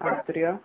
patria